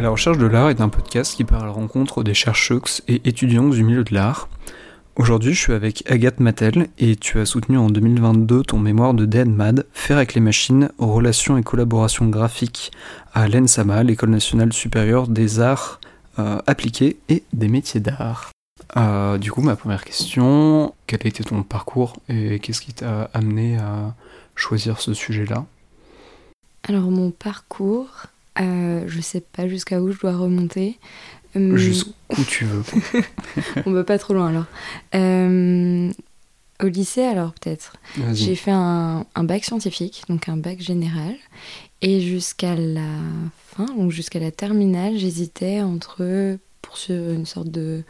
La recherche de l'art est un podcast qui part à la rencontre des chercheurs et étudiants du milieu de l'art. Aujourd'hui, je suis avec Agathe Mattel et tu as soutenu en 2022 ton mémoire de DNMAD, Faire avec les machines, relations et collaboration graphique à l'ENSAMA, l'École nationale supérieure des arts euh, appliqués et des métiers d'art. Euh, du coup, ma première question, quel a été ton parcours et qu'est-ce qui t'a amené à choisir ce sujet-là? Alors, mon parcours, euh, je sais pas jusqu'à où je dois remonter. Hum, Jusqu'où tu veux. On va pas trop loin alors. Euh, au lycée, alors peut-être. J'ai fait un, bac scientifique, donc un bac général. Et jusqu'à la fin, donc jusqu'à la terminale, j'hésitais entre poursuivre une sorte de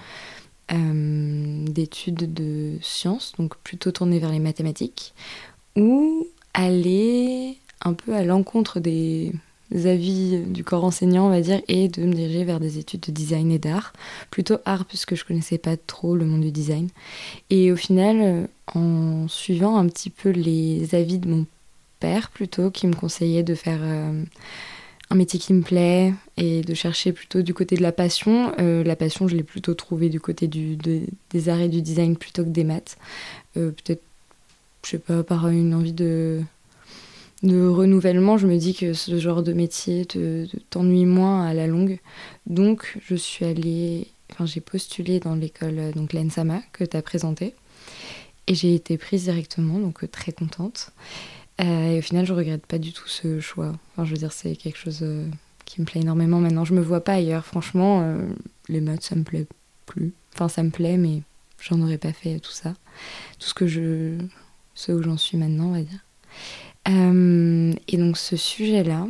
euh, d'études de sciences, donc plutôt tourner vers les mathématiques, ou aller un peu à l'encontre des avis du corps enseignant, on va dire, et de me diriger vers des études de design et d'art. Plutôt art, puisque je connaissais pas trop le monde du design. Et au final, euh, en suivant un petit peu les avis de mon père, plutôt, qui me conseillait de faire euh, un métier qui me plaît et de chercher plutôt du côté de la passion. Euh, la passion, je l'ai plutôt trouvée du côté des arts et du design plutôt que des maths. Peut-être, je sais pas, par une envie de de renouvellement, je me dis que ce genre de métier t'ennuie moins à la longue. Donc, je suis allée, enfin, j'ai postulé dans l'école, donc l'ENSAMA, que tu as présenté. Et j'ai été prise directement, donc euh, très contente. Euh, et au final, je regrette pas du tout ce choix. Enfin, je veux dire, c'est quelque chose euh, qui me plaît énormément maintenant. Je me vois pas ailleurs. Franchement, les maths, ça me plaît plus. Enfin, ça me plaît, mais j'en aurais pas fait tout ça. Tout ce que je. ce où j'en suis maintenant, on va dire. Euh, et donc ce sujet-là,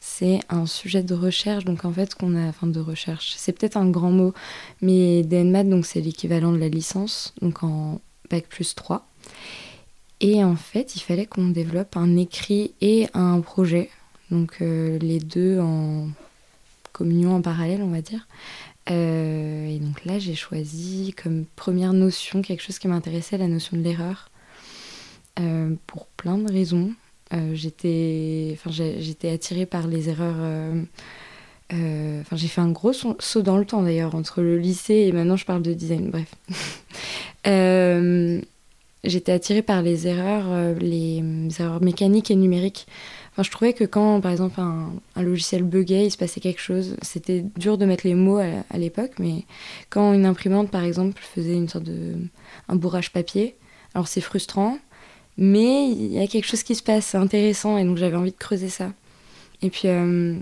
c'est un sujet de recherche, donc en fait qu'on a, enfin de recherche, c'est peut-être un grand mot, mais DNMAT, donc c'est l'équivalent de la licence, donc en bac plus 3. Et en fait, il fallait qu'on développe un écrit et un projet, donc euh, les deux en communion en parallèle, on va dire. Euh, et donc là, j'ai choisi comme première notion quelque chose qui m'intéressait, la notion de l'erreur, pour plein de raisons. Euh, j'étais, attirée par les erreurs. Euh, euh, j'ai fait un gros saut dans le temps d'ailleurs entre le lycée et maintenant je parle de design. Bref, j'étais attirée par les erreurs, les, erreurs mécaniques et numériques. Enfin, je trouvais que quand, par exemple, un, logiciel buguait, il se passait quelque chose. C'était dur de mettre les mots à, à l'époque, mais quand une imprimante, par exemple, faisait une sorte de un bourrage papier, alors c'est frustrant, mais il y a quelque chose qui se passe, c'est intéressant, et donc j'avais envie de creuser ça. Et puis, euh,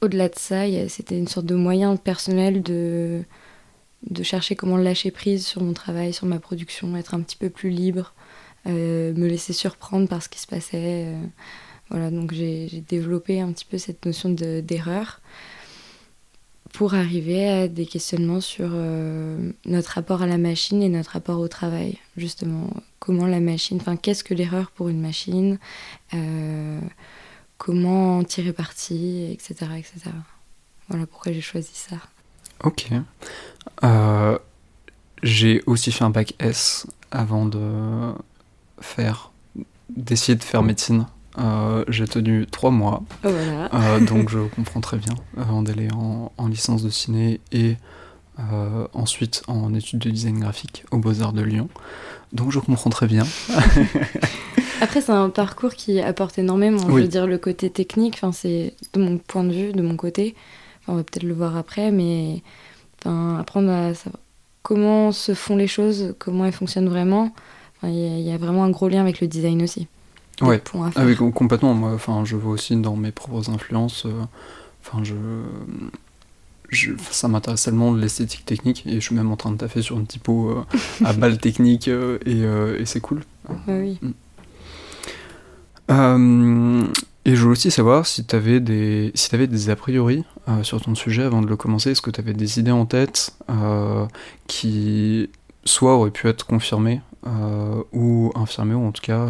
au-delà de ça, c'était une sorte de moyen personnel de, chercher comment lâcher prise sur mon travail, sur ma production, être un petit peu plus libre, euh, me laisser surprendre par ce qui se passait. Euh. voilà, donc j'ai développé un petit peu cette notion d'erreur pour arriver à des questionnements sur notre rapport à la machine et notre rapport au travail, justement comment la machine, enfin qu'est-ce que l'erreur pour une machine, euh, comment tirer parti, etc., etc. Voilà pourquoi j'ai choisi ça. Ok. Euh, j'ai aussi fait un bac S avant de faire, d'essayer de faire médecine. Euh, j'ai tenu trois mois, oh, voilà. donc je comprends très bien avant d'aller en, en, licence de ciné et ensuite en études de design graphique aux Beaux-Arts de Lyon. Donc je comprends très bien. Après, c'est un parcours qui apporte énormément. Je veux dire, le côté technique, c'est de mon point de vue, de mon côté. on va peut-être le voir après, mais apprendre à savoir comment se font les choses, comment elles fonctionnent vraiment. Il y, a vraiment un gros lien avec le design aussi. Ouais, avec, ah complètement. Moi, enfin, je vois aussi dans mes propres influences. Euh, enfin, je ça m'intéresse tellement l'esthétique technique et je suis même en train de taffer sur une typo euh, à balle technique euh, euh, et, c'est cool. Ah oui. Mm. et je voulais aussi savoir si tu avais des, si avais des a priori sur ton sujet avant de le commencer. Est-ce que tu avais des idées en tête qui soit auraient pu être confirmées ou infirmées, ou en tout cas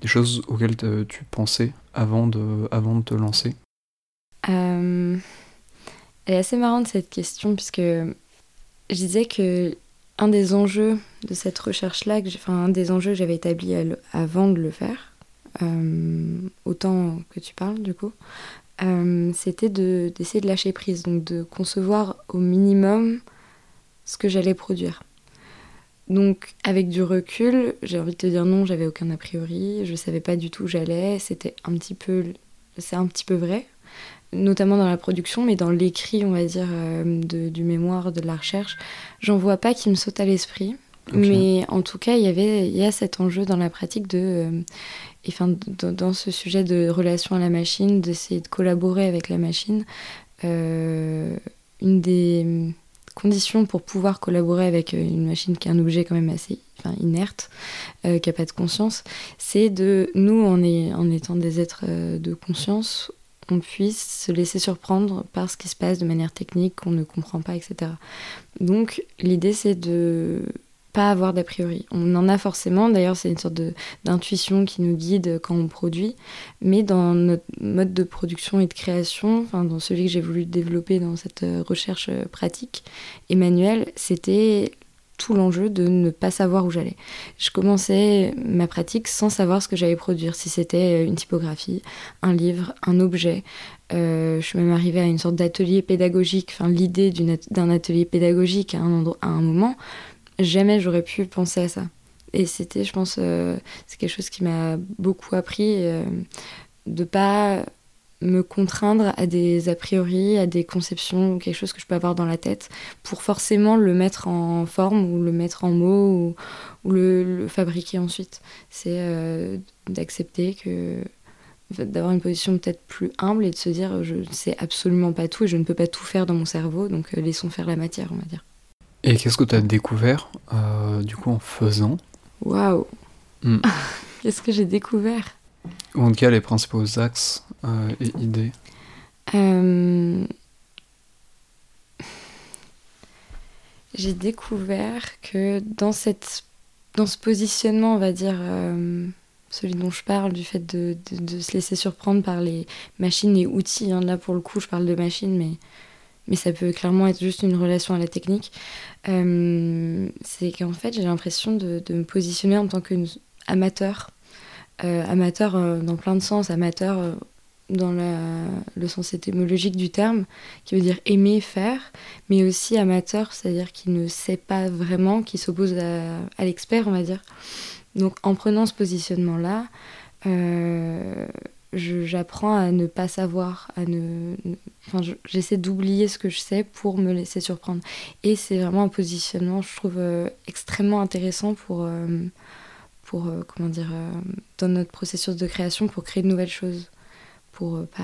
des choses auxquelles tu pensais avant de, avant de te lancer elle est assez marrante cette question puisque je disais que un des enjeux de cette recherche-là, enfin un des enjeux que j'avais établi avant de le faire, euh, autant que tu parles du coup, c'était d'essayer de lâcher prise, donc de concevoir au minimum ce que j'allais produire. Donc, avec du recul, j'ai envie de te dire non, j'avais aucun a priori, je savais pas du tout où j'allais, c'était un petit peu, c'est un petit peu vrai, notamment dans la production, mais dans l'écrit, on va dire, euh, du mémoire, de la recherche, j'en vois pas qui me saute à l'esprit. Mais en tout cas, il y avait, il y a cet enjeu dans la pratique de, euh, enfin, dans ce sujet de relation à la machine, d'essayer de collaborer avec la machine. Euh, une des conditions pour pouvoir collaborer avec euh, une machine qui est un objet quand même assez enfin, inerte, euh, qui n'a pas de conscience, c'est de nous, en, étant des êtres euh, de conscience, on puisse se laisser surprendre par ce qui se passe de manière technique qu'on ne comprend pas, etc. Donc l'idée c'est de pas avoir d'a priori. On en a forcément, d'ailleurs c'est une sorte d'intuition qui nous guide quand on produit, mais dans notre mode de production et de création, enfin dans celui que j'ai voulu développer dans cette euh, recherche euh, pratique et manuelle, c'était tout l'enjeu de ne pas savoir où j'allais. Je commençais ma pratique sans savoir ce que j'allais produire, si c'était euh, une typographie, un livre, un objet. je suis même arrivée à une sorte d'atelier pédagogique, enfin l'idée d'un atelier pédagogique à un, à un moment jamais j'aurais pu penser à ça. Et c'était, je pense, euh, c'est quelque chose qui m'a beaucoup appris euh, de pas me contraindre à des a priori, à des conceptions, quelque chose que je peux avoir dans la tête, pour forcément le mettre en forme ou le mettre en mots ou, le, fabriquer ensuite. C'est euh, d'accepter que d'avoir une position peut-être plus humble et de se dire je ne sais absolument pas tout et je ne peux pas tout faire dans mon cerveau, donc laissons faire la matière, on va dire. Et qu'est-ce que tu as découvert euh, du coup en faisant? Waouh. Hmm. Qu'est-ce que j'ai découvert? Ou en tout cas les principaux axes euh, et idées. Euh, J'ai découvert que dans, cette, dans ce positionnement, on va dire, celui dont je parle, du fait de, de, se laisser surprendre par les machines et outils, hein, là pour le coup je parle de machines, mais mais ça peut clairement être juste une relation à la technique, euh, c'est qu'en fait j'ai l'impression de, me positionner en tant qu'amateur, euh, amateur euh, dans plein de sens, amateur dans le sens étymologique du terme, qui veut dire aimer faire, mais aussi amateur, c'est-à-dire qui ne sait pas vraiment, qui s'oppose à l'expert, on va dire. Donc en prenant ce positionnement-là, j'apprends à ne pas savoir, à ne, enfin, j'essaie d'oublier ce que je sais pour me laisser surprendre. Et c'est vraiment un positionnement, je trouve, euh, extrêmement intéressant pour, euh, pour euh, comment dire, dans notre processus de création, pour créer de nouvelles choses, pour pas,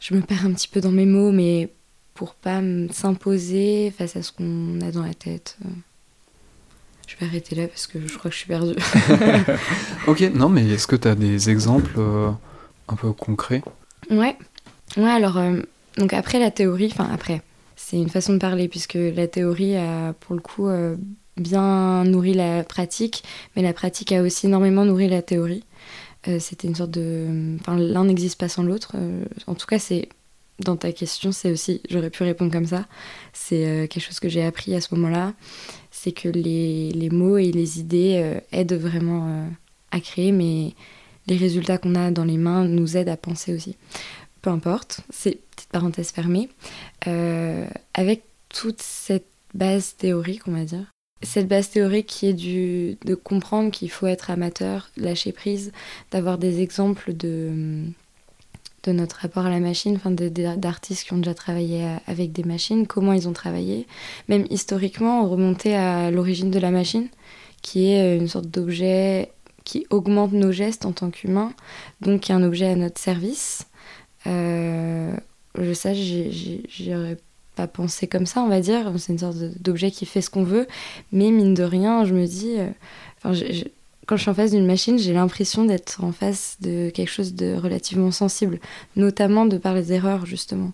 je me perds un petit peu dans mes mots, mais pour pas s'imposer face à ce qu'on a dans la tête. Je vais arrêter là parce que je crois que je suis perdue. ok, non, mais est-ce que tu as des exemples euh, un peu concrets? Ouais. Ouais, alors, euh, donc après la théorie, enfin après, c'est une façon de parler puisque la théorie a pour le coup euh, bien nourri la pratique, mais la pratique a aussi énormément nourri la théorie. C'était une sorte de. Enfin, l'un n'existe pas sans l'autre. en tout cas, c'est dans ta question, c'est aussi, j'aurais pu répondre comme ça, c'est quelque chose que j'ai appris à ce moment-là c'est que les, les, mots et les idées euh, aident vraiment euh, à créer, mais les résultats qu'on a dans les mains nous aident à penser aussi. Peu importe, c'est petite parenthèse fermée. Euh, avec toute cette base théorique, on va dire, cette base théorique qui est du, de comprendre qu'il faut être amateur, lâcher prise, d'avoir des exemples de de notre rapport à la machine, enfin d'artistes qui ont déjà travaillé avec des machines, comment ils ont travaillé, même historiquement, remonter à l'origine de la machine, qui est une sorte d'objet qui augmente nos gestes en tant qu'humains, donc qui est un objet à notre service. Euh, je sais, j'y aurais pas pensé comme ça, on va dire. C'est une sorte d'objet qui fait ce qu'on veut, mais mine de rien, je me dis, euh, quand je suis en face d'une machine, j'ai l'impression d'être en face de quelque chose de relativement sensible, notamment de par les erreurs, justement.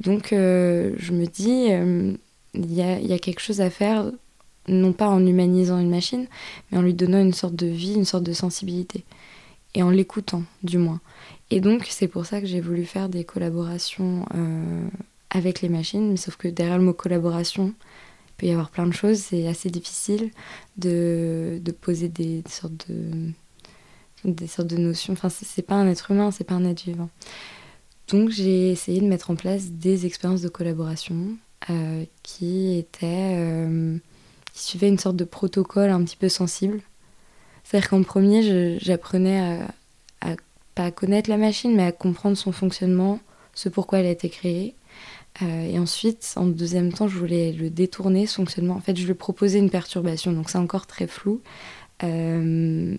Donc, euh, je me dis, euh, il y, a, quelque chose à faire, non pas en humanisant une machine, mais en lui donnant une sorte de vie, une sorte de sensibilité. Et en l'écoutant, du moins. Et donc, c'est pour ça que j'ai voulu faire des collaborations euh, avec les machines, mais sauf que derrière le mot collaboration, peut y avoir plein de choses, c'est assez difficile de, de poser des, sortes de des sortes de notions. Enfin, c'est pas un être humain, c'est pas un être vivant. donc j'ai essayé de mettre en place des expériences de collaboration qui étaient qui suivaient une sorte de protocole un petit peu sensible. C'est-à-dire qu'en premier, j'apprenais à, à, pas connaître la machine, mais à comprendre son fonctionnement, ce pourquoi elle a été créée. Euh, et ensuite, en deuxième temps, je voulais le détourner, ce fonctionnement. En fait, je lui proposais une perturbation, donc c'est encore très flou. Euh,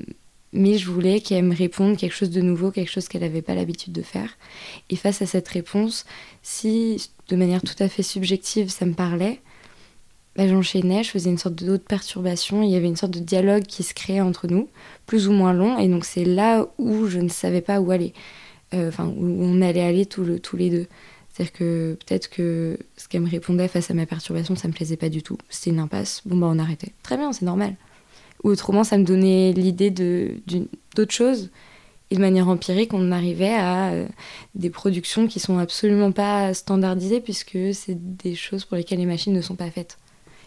mais je voulais qu'elle me réponde quelque chose de nouveau, quelque chose qu'elle n'avait pas l'habitude de faire. Et face à cette réponse, si de manière tout à fait subjective, ça me parlait, bah, j'enchaînais, je faisais une sorte d'autre perturbation, il y avait une sorte de dialogue qui se créait entre nous, plus ou moins long, et donc c'est là où je ne savais pas où aller, euh, enfin où on allait aller tous, le, tous les deux. C'est-à-dire que peut-être que ce qu'elle me répondait face à ma perturbation, ça me plaisait pas du tout. C'était une impasse. Bon, bah on arrêtait. Très bien, c'est normal. Ou autrement, ça me donnait l'idée d'autre chose. Et de manière empirique, on arrivait à euh, des productions qui sont absolument pas standardisées puisque c'est des choses pour lesquelles les machines ne sont pas faites.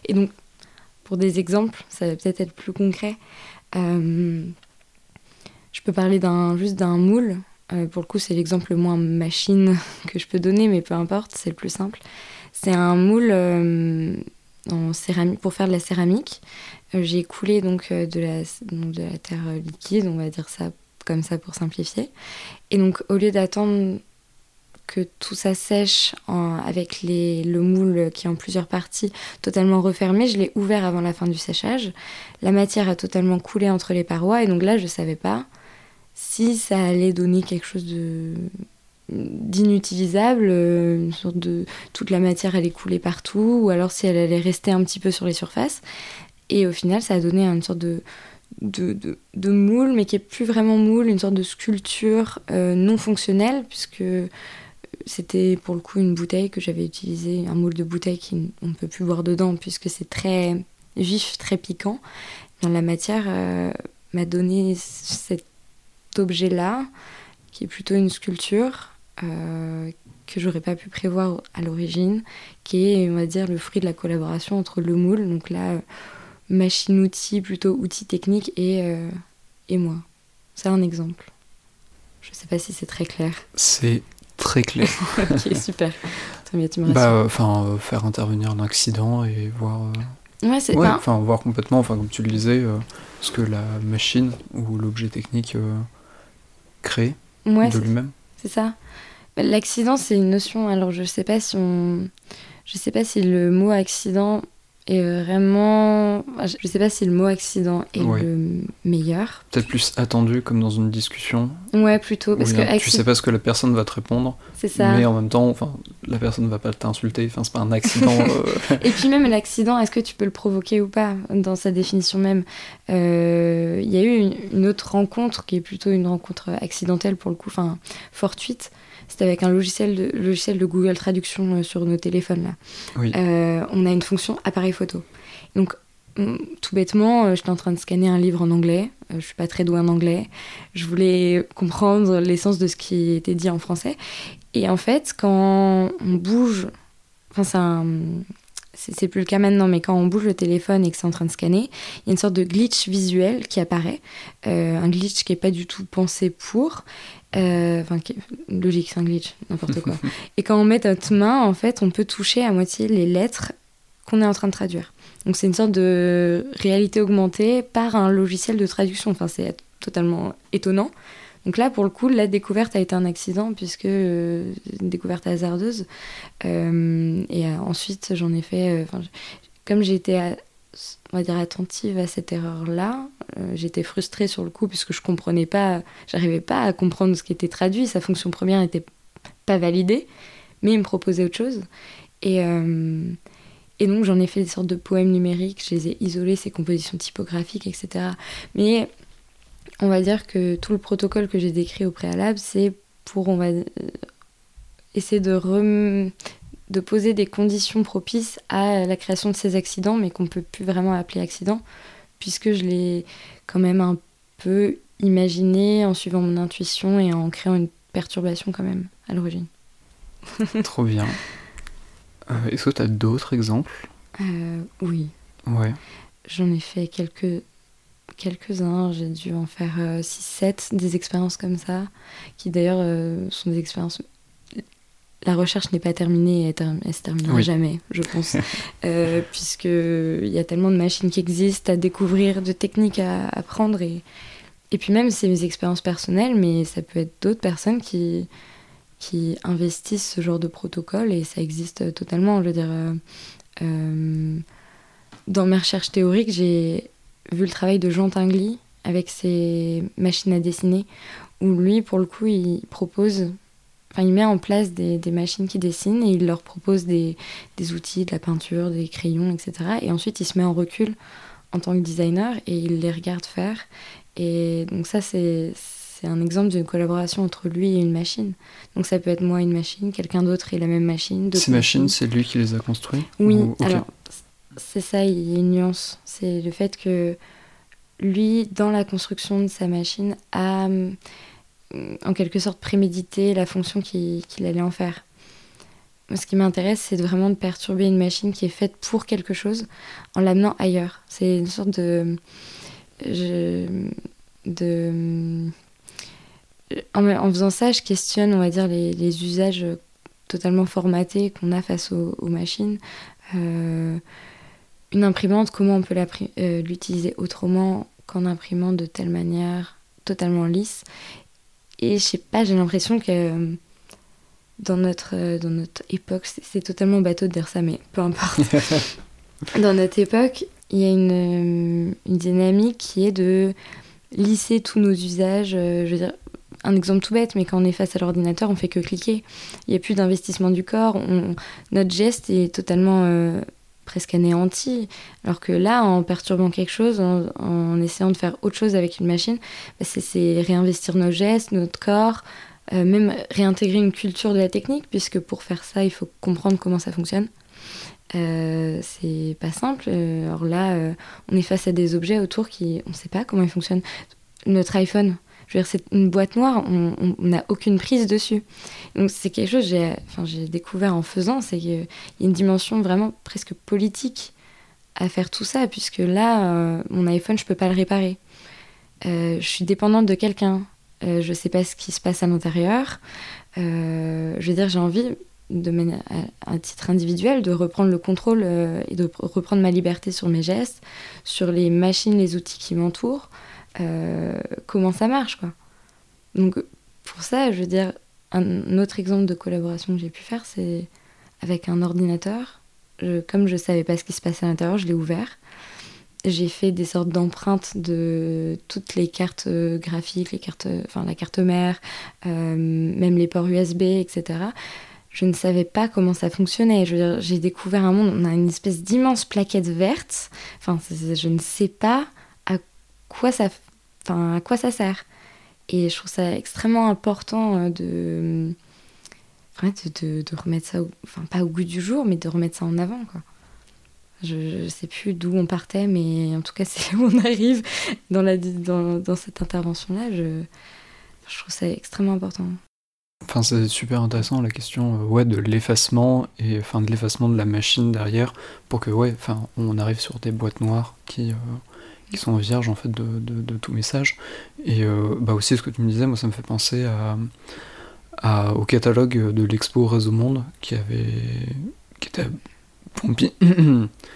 Et donc, pour des exemples, ça va peut-être être plus concret. Euh, je peux parler juste d'un moule euh, pour le coup, c'est l'exemple le moins machine que je peux donner, mais peu importe, c'est le plus simple. C'est un moule euh, en céramique, pour faire de la céramique. Euh, j'ai coulé donc de la, de la terre liquide, on va dire ça comme ça pour simplifier. Et donc, au lieu d'attendre que tout ça sèche avec le moule qui est en plusieurs parties totalement refermé, je l'ai ouvert avant la fin du séchage. La matière a totalement coulé entre les parois et donc là je ne savais pas si ça allait donner quelque chose de d'inutilisable, euh, une sorte de toute la matière allait couler partout, ou alors si elle allait rester un petit peu sur les surfaces. Et au final, ça a donné une sorte de, de, de, moule, mais qui est plus vraiment moule, une sorte de sculpture euh, non fonctionnelle, puisque c'était pour le coup une bouteille que j'avais utilisée, un moule de bouteille qu'on ne peut plus boire dedans, puisque c'est très vif, très piquant. la matière euh, m'a donné cette objet-là, qui est plutôt une sculpture euh, que j'aurais pas pu prévoir à l'origine, qui est, on va dire, le fruit de la collaboration entre le moule, donc là, machine-outil, plutôt outil technique, et, euh, et moi. C'est un exemple. Je sais pas si c'est très clair. C'est très clair. ok, super. tu bah, enfin, euh, faire intervenir un accident et voir. Ouais, c'est enfin, voir complètement, enfin, comme tu le disais, ce que la machine ou l'objet technique créé de lui-même. C'est ça. L'accident, c'est une notion. Alors, je sais pas si on, je sais pas si le mot accident est vraiment. Je sais pas si le mot accident est le meilleur. Peut-être plus attendu comme dans une discussion. Ouais, plutôt. Parce que Tu sais pas ce que la personne va te répondre. C'est ça. Mais en même temps, enfin, la personne ne va pas t'insulter. Enfin, c'est pas un accident. Euh. Et puis même l'accident, est-ce que tu peux le provoquer ou pas dans sa définition même? Euh, Il y a eu une, autre rencontre qui est plutôt une rencontre accidentelle pour le coup, enfin fortuite. C'était avec un logiciel de, logiciel de Google Traduction euh, sur nos téléphones là. Oui. on a une fonction appareil photo. Donc tout bêtement, j'étais en train de scanner un livre en anglais. je suis pas très douée en anglais. Je voulais comprendre l'essence de ce qui était dit en français. Et en fait, quand on bouge, enfin c'est plus le cas maintenant, mais quand on bouge le téléphone et que c'est en train de scanner, il y a une sorte de glitch visuel qui apparaît, euh, un glitch qui n'est pas du tout pensé pour, euh, enfin logique, c'est un glitch, n'importe quoi. et quand on met notre main, en fait, on peut toucher à moitié les lettres qu'on est en train de traduire. Donc c'est une sorte de réalité augmentée par un logiciel de traduction. Enfin, c'est totalement étonnant. Donc là, pour le coup, la découverte a été un accident, puisque euh, une découverte hasardeuse. Euh, et euh, ensuite, j'en ai fait. comme j'étais, on va dire, attentive à cette erreur-là, j'étais frustrée sur le coup, puisque je comprenais pas, j'arrivais pas à comprendre ce qui était traduit. Sa fonction première n'était pas validée, mais il me proposait autre chose. Et. Et donc j'en ai fait des sortes de poèmes numériques, je les ai isolés, ces compositions typographiques, etc. Mais on va dire que tout le protocole que j'ai décrit au préalable, c'est pour on va euh, essayer de, de poser des conditions propices à la création de ces accidents, mais qu'on ne peut plus vraiment appeler accident, puisque je l'ai quand même un peu imaginé en suivant mon intuition et en créant une perturbation quand même à l'origine. Trop bien. Euh, est-ce que tu as d'autres exemples? Euh, Oui. Ouais. J'en ai fait quelques quelques-uns, j'ai dû en faire 6-7, euh, des expériences comme ça, qui d'ailleurs sont des expériences la recherche n'est pas terminée et elle, se terminera jamais, je pense. euh, Puisqu'il y a tellement de machines qui existent à découvrir, de techniques à apprendre. Et, et puis même, c'est mes expériences personnelles, mais ça peut être d'autres personnes qui, qui investissent ce genre de protocole et ça existe totalement. Je veux dire, euh, euh, dans mes recherches théoriques, j'ai vu le travail de Jean Tinguely avec ses machines à dessiner, où lui, pour le coup, il propose Enfin, il met en place des, des, machines qui dessinent et il leur propose des, des, outils, de la peinture, des crayons, etc. Et ensuite, il se met en recul en tant que designer et il les regarde faire. Et donc ça, c'est un exemple d'une collaboration entre lui et une machine. Donc ça peut être moi et une machine, quelqu'un d'autre et la même machine. Ces machines, c'est lui qui les a construites Oui, alors c'est ça, il y a une nuance. C'est le fait que lui, dans la construction de sa machine, a en quelque sorte préméditer la fonction qu'il allait en faire. Ce qui m'intéresse, c'est vraiment de perturber une machine qui est faite pour quelque chose en l'amenant ailleurs. C'est une sorte de. de en, faisant ça, je questionne, on va dire, les, usages totalement formatés qu'on a face aux, machines. Euh, une imprimante, comment on peut euh, l'utiliser autrement qu'en imprimant de telle manière totalement lisse? Et je sais pas, j'ai l'impression que euh, dans notre, dans notre époque, c'est totalement bateau de dire ça, mais peu importe. dans notre époque, il y a une, une, dynamique qui est de lisser tous nos usages. je veux dire, un exemple tout bête, mais quand on est face à l'ordinateur, on fait que cliquer. Il n'y a plus d'investissement du corps. notre geste est totalement presque anéanti. Alors que là, en perturbant quelque chose, en, essayant de faire autre chose avec une machine, bah, c'est réinvestir nos gestes, notre corps, euh, même réintégrer une culture de la technique, puisque pour faire ça, il faut comprendre comment ça fonctionne. Euh, c'est pas simple. Alors là, euh, on est face à des objets autour qui, on ne sait pas comment ils fonctionnent. Notre iPhone, je veux dire, c'est une boîte noire, on n'a aucune prise dessus. Donc c'est quelque chose que j'ai, découvert en faisant, c'est qu'il y a une dimension vraiment presque politique à faire tout ça, puisque là, euh, mon iPhone, je peux pas le réparer. Euh, je suis dépendante de quelqu'un. Euh, je sais pas ce qui se passe à l'intérieur. Euh, je veux dire, j'ai envie, à, à, titre individuel, de reprendre le contrôle et de reprendre ma liberté sur mes gestes, sur les machines, les outils qui m'entourent. Euh, comment ça marche, quoi. Donc, pour ça, je veux dire, un autre exemple de collaboration que j'ai pu faire, c'est avec un ordinateur. comme je savais pas ce qui se passait à l'intérieur, je l'ai ouvert. J'ai fait des sortes d'empreintes de toutes les cartes euh, graphiques, les cartes, enfin la carte mère, euh, même les ports USB, etc. Je ne savais pas comment ça fonctionnait. J'ai découvert un monde. On a une espèce d'immense plaquette verte. Enfin, je ne sais pas à quoi ça, à quoi ça sert. Et je trouve ça extrêmement important euh, de, de, de, remettre ça, enfin pas au goût du jour, mais de remettre ça en avant. Quoi. Je, ne sais plus d'où on partait, mais en tout cas, c'est où on arrive dans, la, dans, dans cette intervention-là. Je, je trouve ça extrêmement important. Enfin, c'est super intéressant la question euh, ouais, de l'effacement et enfin de l'effacement de la machine derrière pour que ouais, enfin on arrive sur des boîtes noires qui euh, qui sont vierges en fait de, de, tout message. Et euh, bah aussi ce que tu me disais, moi ça me fait penser à, à au catalogue de l'expo Réseau Monde qui avait qui était à Pompidou.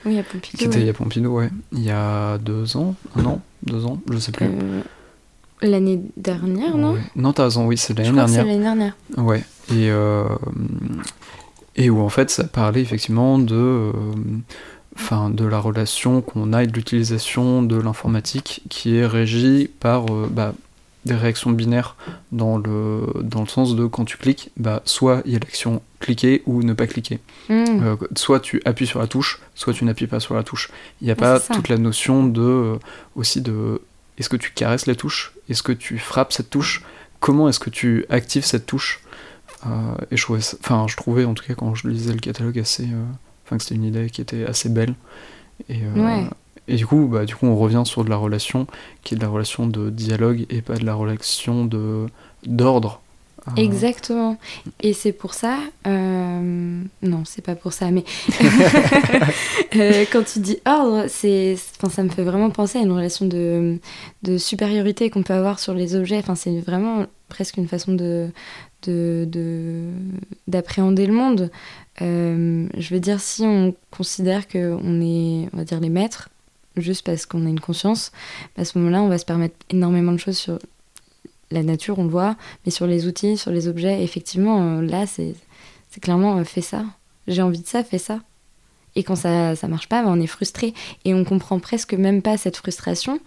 oui, à Pompidou. Qui était à Pompidou, ouais. Il y a deux ans, un an, deux ans, je sais plus. Euh, l'année dernière, non? Non, t'as raison, oui, c'est l'année dernière. C'est l'année dernière. Ouais. Et, euh, et où en fait ça parlait effectivement de enfin, de la relation qu'on a et de l'utilisation de l'informatique qui est régie par euh, bah, des réactions binaires dans le, dans le sens de quand tu cliques, bah, soit il y a l'action cliquer ou ne pas cliquer. Hmm. Euh, soit tu appuies sur la touche, soit tu n'appuies pas sur la touche. Il n'y a pas toute la notion de euh, aussi de est-ce que tu caresses la touche, est-ce que tu frappes cette touche, comment est-ce que tu actives cette touche? et je trouvais, enfin, je trouvais en tout cas quand je lisais le catalogue assez Enfin, que c'était une idée qui était assez belle. Et, euh, et du coup, bah, du coup, on revient sur de la relation qui est de la relation de dialogue et pas de la relation de d'ordre Exactement. Et c'est pour ça. Euh... Non, c'est pas pour ça, mais euh, quand tu dis ordre, c'est, enfin, ça me fait vraiment penser à une relation de, de supériorité qu'on peut avoir sur les objets. Enfin, c'est vraiment presque une façon de, de, d'appréhender le monde. Euh, je veux dire, si on considère qu'on est, on va dire, les maîtres, juste parce qu'on a une conscience, à ce moment-là, on va se permettre énormément de choses sur la nature, on le voit, mais sur les outils, sur les objets, effectivement, euh, là, c'est clairement euh, fais ça. J'ai envie de ça, fais ça. Et quand ça ça marche pas, ben, on est frustré. Et on comprend presque même pas cette frustration.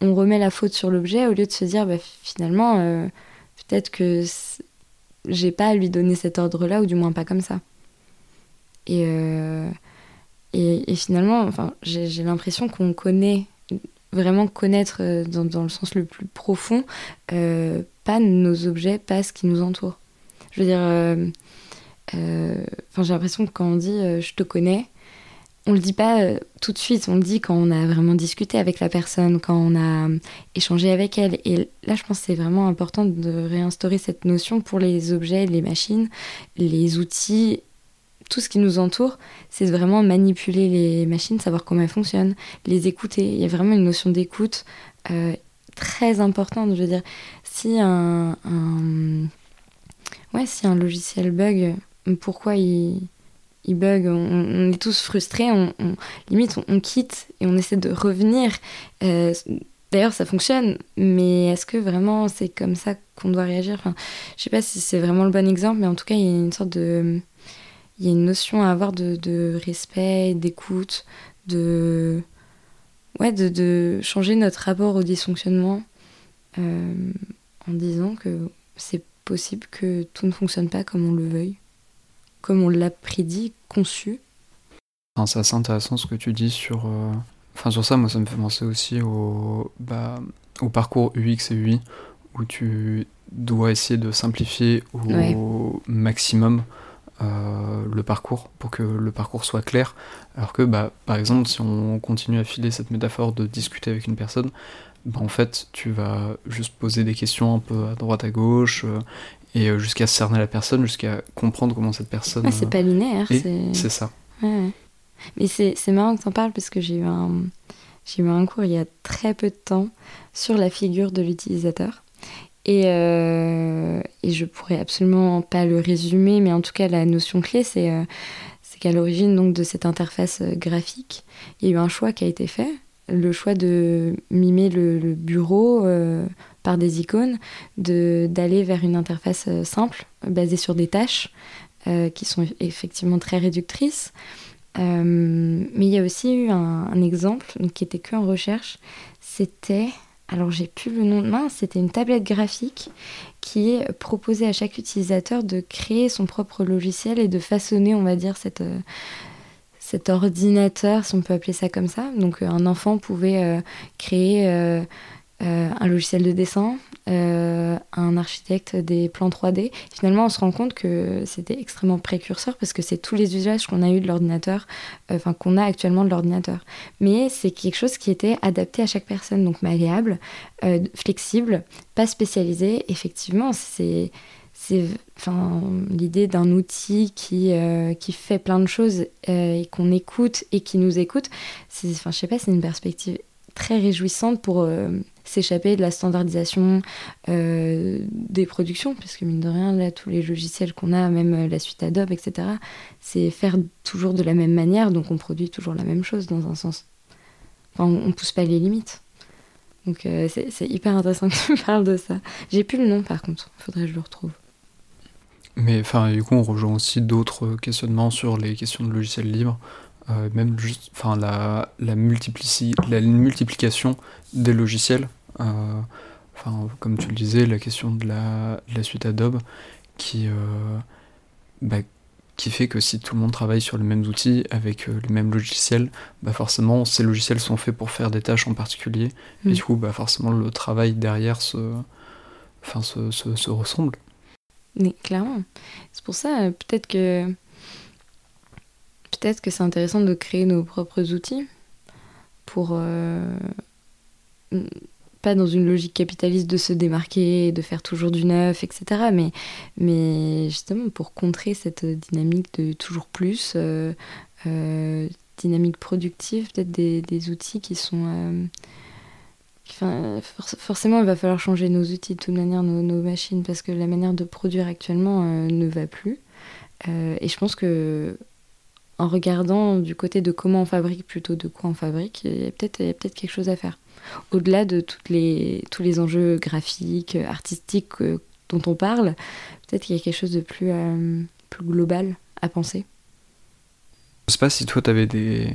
On remet la faute sur l'objet au lieu de se dire bah, finalement, peut-être que j'ai pas à lui donner cet ordre-là, ou du moins pas comme ça. Et, et, et, finalement, enfin, j'ai l'impression qu'on connaît vraiment connaître euh, dans, le sens le plus profond, euh, pas nos objets, pas ce qui nous entoure. Je veux dire, euh, j'ai l'impression que quand on dit je te connais, on le dit pas tout de suite, on le dit quand on a vraiment discuté avec la personne, quand on a échangé avec elle. Et là, je pense que c'est vraiment important de réinstaurer cette notion pour les objets, les machines, les outils tout ce qui nous entoure, c'est vraiment manipuler les machines, savoir comment elles fonctionnent, les écouter. Il y a vraiment une notion d'écoute euh, très importante. Je veux dire, si un logiciel bug, pourquoi il, il bug on, est tous frustrés, on, limite on, quitte et on essaie de revenir. Euh, d'ailleurs, ça fonctionne, mais est-ce que vraiment c'est comme ça qu'on doit réagir? Enfin, Je sais pas si c'est vraiment le bon exemple, mais en tout cas, il y a une sorte de il y a une notion à avoir de, respect, d'écoute, de, ouais, de, changer notre rapport au dysfonctionnement euh, en disant que c'est possible que tout ne fonctionne pas comme on le veuille, comme on l'a prédit, conçu. c'est assez intéressant ce que tu dis sur, euh, enfin, sur ça. Moi, ça me fait penser aussi au, bah, au parcours UX et UI où tu dois essayer de simplifier au maximum le parcours pour que le parcours soit clair. Alors que, bah, par exemple, si on continue à filer cette métaphore de discuter avec une personne, bah, en fait, tu vas juste poser des questions un peu à droite à gauche euh, et euh, jusqu'à cerner la personne, jusqu'à comprendre comment cette personne. Ah, c'est pas linéaire. C'est ça. Mais c'est marrant que tu en parles parce que j'ai eu, un, eu un cours il y a très peu de temps sur la figure de l'utilisateur. Et, euh, et, je pourrais absolument pas le résumer, mais en tout cas, la notion clé, c'est euh, qu'à l'origine de cette interface euh, graphique, il y a eu un choix qui a été fait, le choix de mimer le, bureau par des icônes, d'aller vers une interface simple, basée sur des tâches, qui sont effectivement très réductrices. mais il y a aussi eu un, exemple qui était que en recherche, c'était alors j'ai plus le nom de main, c'était une tablette graphique qui proposait à chaque utilisateur de créer son propre logiciel et de façonner, on va dire, cette, euh, cet ordinateur, si on peut appeler ça comme ça. Donc euh, un enfant pouvait euh, créer un logiciel de dessin, euh, un architecte des plans 3D. Finalement, on se rend compte que c'était extrêmement précurseur parce que c'est tous les usages qu'on a eu de l'ordinateur, euh, enfin qu'on a actuellement de l'ordinateur. Mais c'est quelque chose qui était adapté à chaque personne, donc malléable, flexible, pas spécialisé. Effectivement, c'est c'est enfin, l'idée d'un outil qui, qui fait plein de choses et qu'on écoute et qui nous écoute. Enfin, je sais pas, c'est une perspective très réjouissante pour s'échapper de la standardisation euh, des productions, puisque mine de rien, là, tous les logiciels qu'on a, même euh, la suite Adobe, etc., c'est faire toujours de la même manière, donc on produit toujours la même chose dans un sens. Enfin, on, ne pousse pas les limites. Donc euh, c'est hyper intéressant que tu me parles de ça. J'ai plus le nom par contre, faudrait que je le retrouve. Mais enfin, du coup, on rejoint aussi d'autres questionnements sur les questions de logiciels libres. Même juste enfin la, la, la multiplication des logiciels euh, enfin, comme tu le disais, la question de la, la suite Adobe qui, euh, bah, qui fait que si tout le monde travaille sur les mêmes outils avec euh, les mêmes logiciels, bah forcément ces logiciels sont faits pour faire des tâches en particulier et mm. du coup bah forcément le travail derrière se, enfin, se, se, ressemble. Mais clairement. C'est pour ça peut-être que peut-être que c'est intéressant de créer nos propres outils pour pas dans une logique capitaliste de se démarquer, de faire toujours du neuf, etc. Mais, mais justement pour contrer cette dynamique de toujours plus, euh, euh, dynamique productive, peut-être des, outils qui sont... Forcément, il va falloir changer nos outils de toute manière, nos machines, parce que la manière de produire actuellement ne va plus. et je pense que en regardant du côté de comment on fabrique plutôt de quoi on fabrique, il y a peut-être peut quelque chose à faire. Au-delà de toutes les, tous les enjeux graphiques, artistiques euh, dont on parle, peut-être qu'il y a quelque chose de plus, euh, plus global à penser. Je sais pas si toi tu avais des,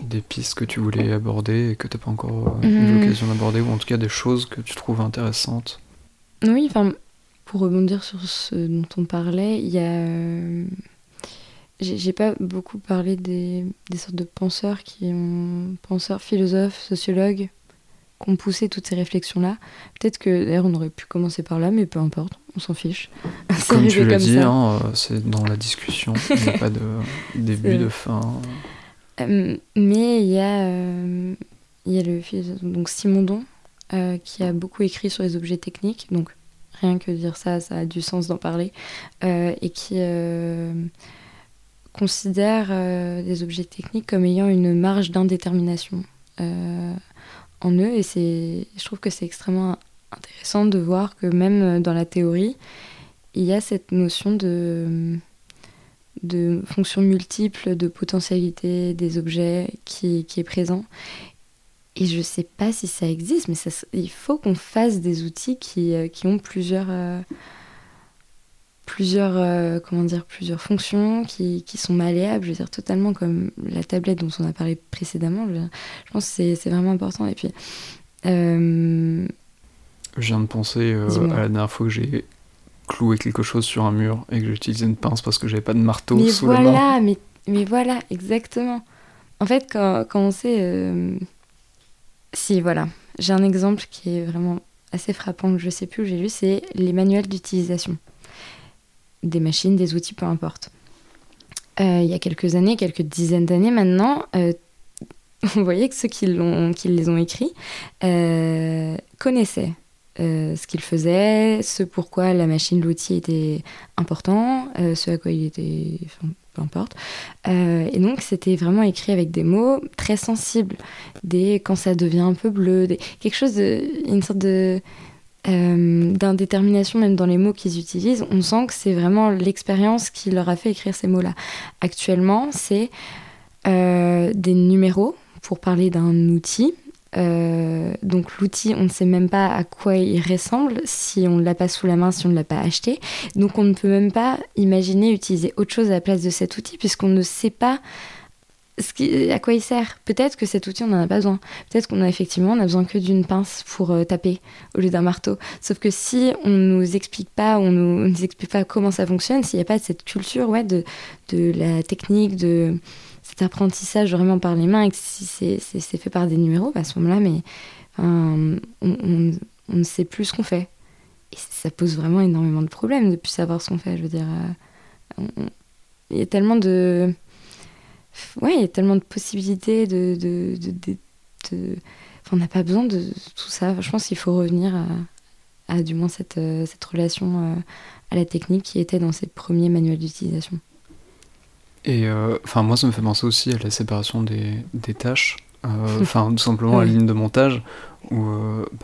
des pistes que tu voulais aborder et que tu n'as pas encore euh, eu mhm. l'occasion d'aborder, ou en tout cas des choses que tu trouves intéressantes. Oui, enfin, pour rebondir sur ce dont on parlait, il y a j'ai pas beaucoup parlé des, des, sortes de penseurs qui ont penseurs, philosophes, sociologues qui ont poussé toutes ces réflexions-là. Peut-être que d'ailleurs on aurait pu commencer par là, mais peu importe, on s'en fiche. Comme tu l'as dit, hein, euh, c'est dans la discussion, il n'y a pas de début, de fin. Euh, mais il y, a, euh, il y a le philosophe donc Simondon qui a beaucoup écrit sur les objets techniques, donc rien que dire ça, ça a du sens d'en parler, et qui considère euh, des objets techniques comme ayant une marge d'indétermination euh, en eux. Et c'est, je trouve que c'est extrêmement intéressant de voir que même dans la théorie, il y a cette notion de, de fonction multiple, de potentialité des objets qui, qui est présent. Et je ne sais pas si ça existe, mais ça, il faut qu'on fasse des outils qui, euh, qui ont plusieurs plusieurs, euh, comment dire, plusieurs fonctions qui, qui, sont malléables, je veux dire, totalement comme la tablette dont on a parlé précédemment. Je, pense que c'est vraiment important. Et puis. Euh, je viens de penser euh, à la dernière fois que j'ai cloué quelque chose sur un mur et que j'ai utilisé une pince parce que j'avais pas de marteau mais sous voilà, la main. Mais, mais voilà, exactement. En fait, quand, quand on sait. Si, voilà. J'ai un exemple qui est vraiment assez frappant que je sais plus où j'ai lu, c'est les manuels d'utilisation des machines, des outils, peu importe. Euh, il y a quelques années, quelques dizaines d'années maintenant, euh, on voyait que ceux qui, les ont écrits euh, connaissaient ce qu'ils faisaient, ce pourquoi la machine, l'outil était important, ce à quoi il était, peu importe. et donc c'était vraiment écrit avec des mots très sensibles, des quand ça devient un peu bleu, quelque chose de, une sorte de euh, d'indétermination même dans les mots qu'ils utilisent, on sent que c'est vraiment l'expérience qui leur a fait écrire ces mots-là. Actuellement, c'est euh, des numéros pour parler d'un outil. Euh, donc l'outil, on ne sait même pas à quoi il ressemble si on ne l'a pas sous la main, si on ne l'a pas acheté. Donc on ne peut même pas imaginer utiliser autre chose à la place de cet outil puisqu'on ne sait pas à quoi il sert Peut-être que cet outil, on n'en a besoin. Peut-être qu'on a effectivement on a besoin que d'une pince pour euh, taper au lieu d'un marteau. Sauf que si on nous explique pas, on nous, explique pas comment ça fonctionne, s'il n'y a pas cette culture ouais, de, la technique, de cet apprentissage vraiment par les mains, et que si c'est fait par des numéros, bah, à ce moment-là, mais on, ne sait plus ce qu'on fait. Et ça pose vraiment énormément de problèmes de plus savoir ce qu'on fait. Je veux dire, euh, il y a tellement de ouais, il y a tellement de possibilités, de, de, de, on n'a pas besoin de tout ça. Je pense qu'il faut revenir à, à, du moins cette, euh, cette relation euh, à la technique qui était dans ces premiers manuels d'utilisation. Et euh, enfin, moi, ça me fait penser aussi à la séparation des, des tâches. Enfin, tout simplement à la ligne de montage où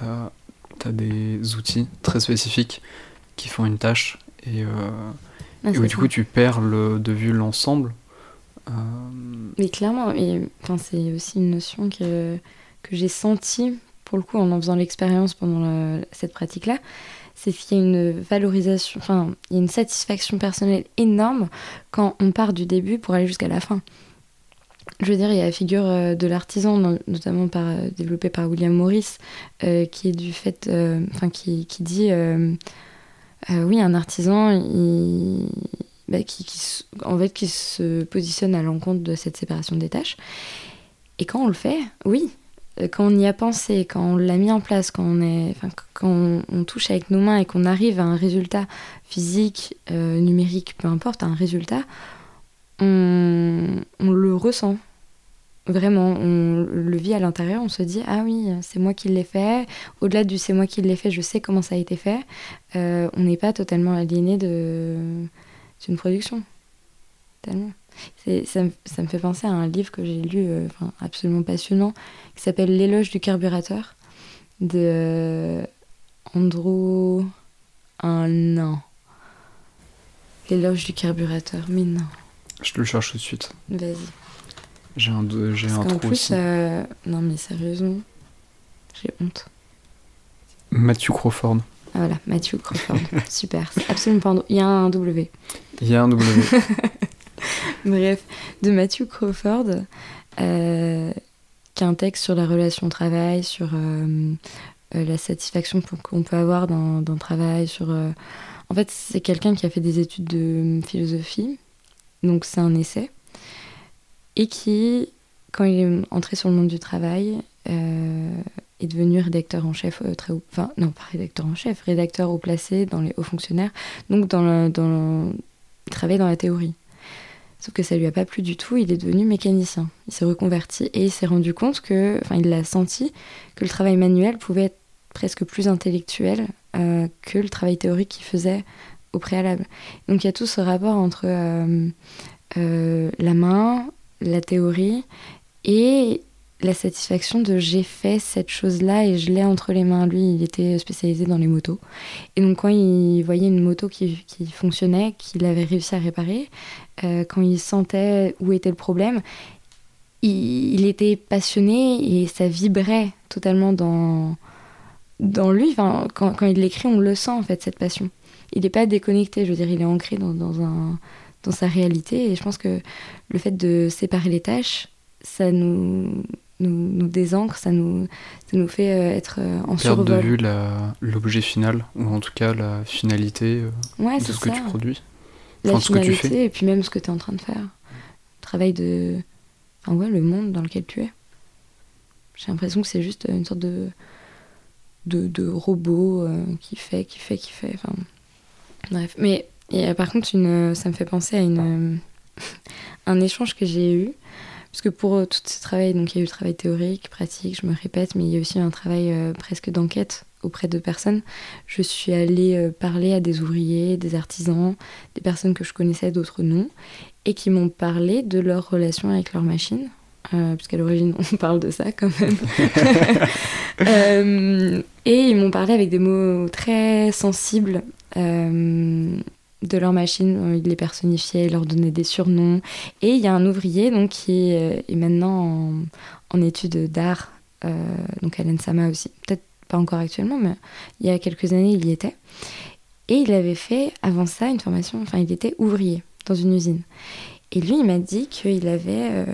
bah, tu as des outils très spécifiques qui font une tâche et, ah, et où du coup tu perds le, de vue l'ensemble euh, Mais clairement, et, c'est aussi une notion que, que j'ai sentie, pour le coup, en en faisant l'expérience pendant cette pratique-là, c'est qu'il y a une valorisation, enfin, il y a une satisfaction personnelle énorme quand on part du début pour aller jusqu'à la fin. Je veux dire, il y a la figure euh, de l'artisan, notamment par, euh, développée par William Morris, qui est du fait, qui, qui, dit, oui, un artisan, il, bah, qui, en fait, qui se positionne à l'encontre de cette séparation des tâches. Et quand on le fait, oui, euh, quand on y a pensé, quand on l'a mis en place, quand on, est, quand on, touche avec nos mains et qu'on arrive à un résultat physique, euh, numérique, peu importe, un résultat, on, on, le ressent. Vraiment, on le vit à l'intérieur, on se dit ah oui, c'est moi qui l'ai fait. Au-delà du c'est moi qui l'ai fait, je sais comment ça a été fait. Euh, on n'est pas totalement aliéné de d'une production. Tellement. Ça, ça, me fait penser à un livre que j'ai lu, euh, absolument passionnant, qui s'appelle L'éloge du carburateur de euh, Andrew. Un non. L'éloge du carburateur, mais non. Je le cherche tout de suite. Vas-y. J'ai un, j'ai un trou plus, euh, Non, mais sérieusement, j'ai honte. Matthew Crawford. Ah voilà, Matthew Crawford. Super, absolument pas un... Il y a un W. Il y a un W. Bref, de Matthew Crawford, euh, qui a un texte sur la relation travail, sur euh, la satisfaction qu'on peut avoir dans, dans le travail, sur... En fait, c'est quelqu'un qui a fait des études de philosophie, donc c'est un essai et qui, quand il est entré sur le monde du travail, euh, est devenu rédacteur en chef euh, très enfin non pas rédacteur en chef, rédacteur haut placé dans les hauts fonctionnaires, donc dans le, dans il travaille dans la théorie. Sauf que ça lui a pas plu du tout, il est devenu mécanicien. Il s'est reconverti et il s'est rendu compte que, enfin il l'a senti, que le travail manuel pouvait être presque plus intellectuel euh, que le travail théorique qu'il faisait au préalable. Donc il y a tout ce rapport entre la main, la théorie et la satisfaction de j'ai fait cette chose-là et je l'ai entre les mains. Lui, il était spécialisé dans les motos. Et donc quand il voyait une moto qui, fonctionnait, qu'il avait réussi à réparer, euh, quand il sentait où était le problème, il, était passionné et ça vibrait totalement dans, dans lui. Enfin, quand, il l'écrit, on le sent en fait, cette passion. Il n'est pas déconnecté, je veux dire, il est ancré dans, dans un dans sa réalité. Et je pense que le fait de séparer les tâches, ça nous, nous, nous désancre, ça nous, ça nous fait euh, être euh, en Perdre de vue l'objet final, ou en tout cas la finalité euh, de ce que tu produis. La finalité, ce que tu fais. et puis même ce que tu es en train de faire. Le travail de. Enfin, ouais, le monde dans lequel tu es. J'ai l'impression que c'est juste une sorte de. de, de robot qui fait, qui fait, qui fait. Enfin. Bref. Mais et par contre, une, ça me fait penser à une, un échange que j'ai eu. Parce que pour euh, tout ce travail, donc il y a eu le travail théorique, pratique, je me répète, mais il y a aussi un travail euh, presque d'enquête auprès de personnes. Je suis allée parler à des ouvriers, des artisans, des personnes que je connaissais, d'autres non, et qui m'ont parlé de leur relation avec leur machine. puisqu'à l'origine on parle de ça quand même. et ils m'ont parlé avec des mots très sensibles de leur machine, euh, ils les personnifiaient, ils leur donnaient des surnoms. Et il y a un ouvrier donc, qui est, maintenant en, études d'art, euh, donc Alain Sama aussi, peut-être pas encore actuellement, mais il y a quelques années il y était. Et il avait fait avant ça une formation, enfin il était ouvrier dans une usine. Et lui, il m'a dit qu'il avait, euh,